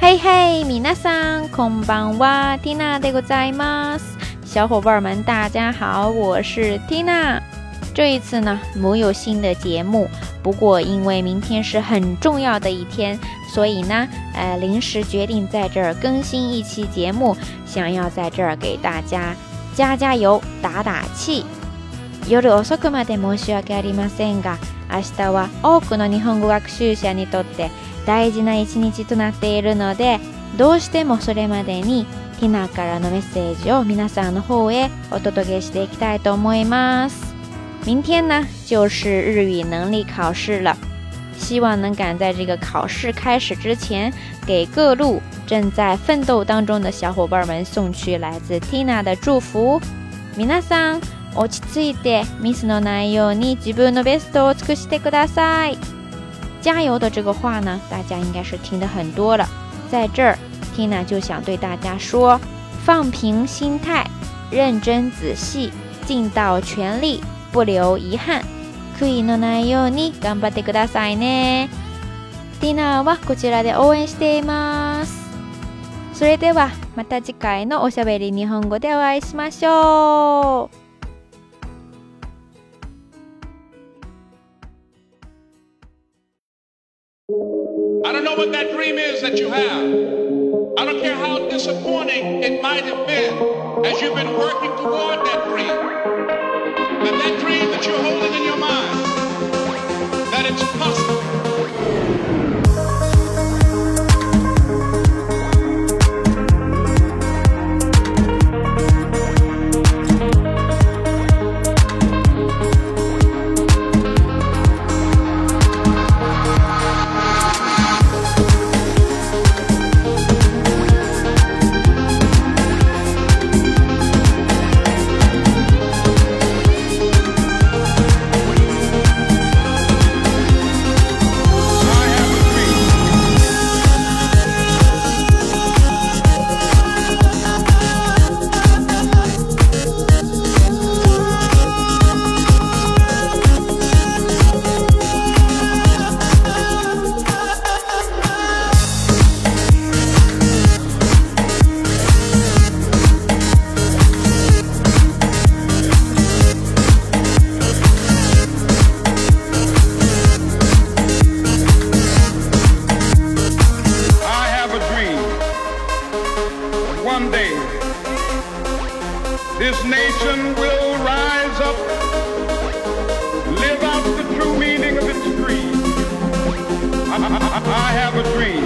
嘿嘿，米娜桑，空邦哇，Tina でございます。小伙伴们，大家好，我是 Tina。这一次呢，没有新的节目，不过因为明天是很重要的一天，所以呢，呃，临时决定在这儿更新一期节目，想要在这儿给大家加加油、打打气。夜遅くまで申し訳ありませんが、 明日は多くの日本語学習者にとって大事な一日となっているので、どうしてもそれまでにティナからのメッセージを皆さんの方へお届けしていきたいと思います。明天呢就是日语能力考试了，希望能赶在这个考试开始之前，给各路正在奋斗当中的小伙伴们送去来自 Tina 的祝福。皆さん落ち着いてミスのないように自分のベストを尽くしてください。加油的这个话呢，大家应该是听得很多了。在这儿，Tina 就想对大家说：放平心态，认真仔细，尽到全力，不留遗憾。悔いのないように頑張ってくださいね。Tina はこちらで応援しています。それではまた次回のおしゃべり日本語でお会いしましょう。I don't know what that dream is that you have. I don't care how disappointing it might have been as you've been working toward that dream. But that dream that you're holding this nation will rise up, live out the true meaning of its creed. I, I- I have a dream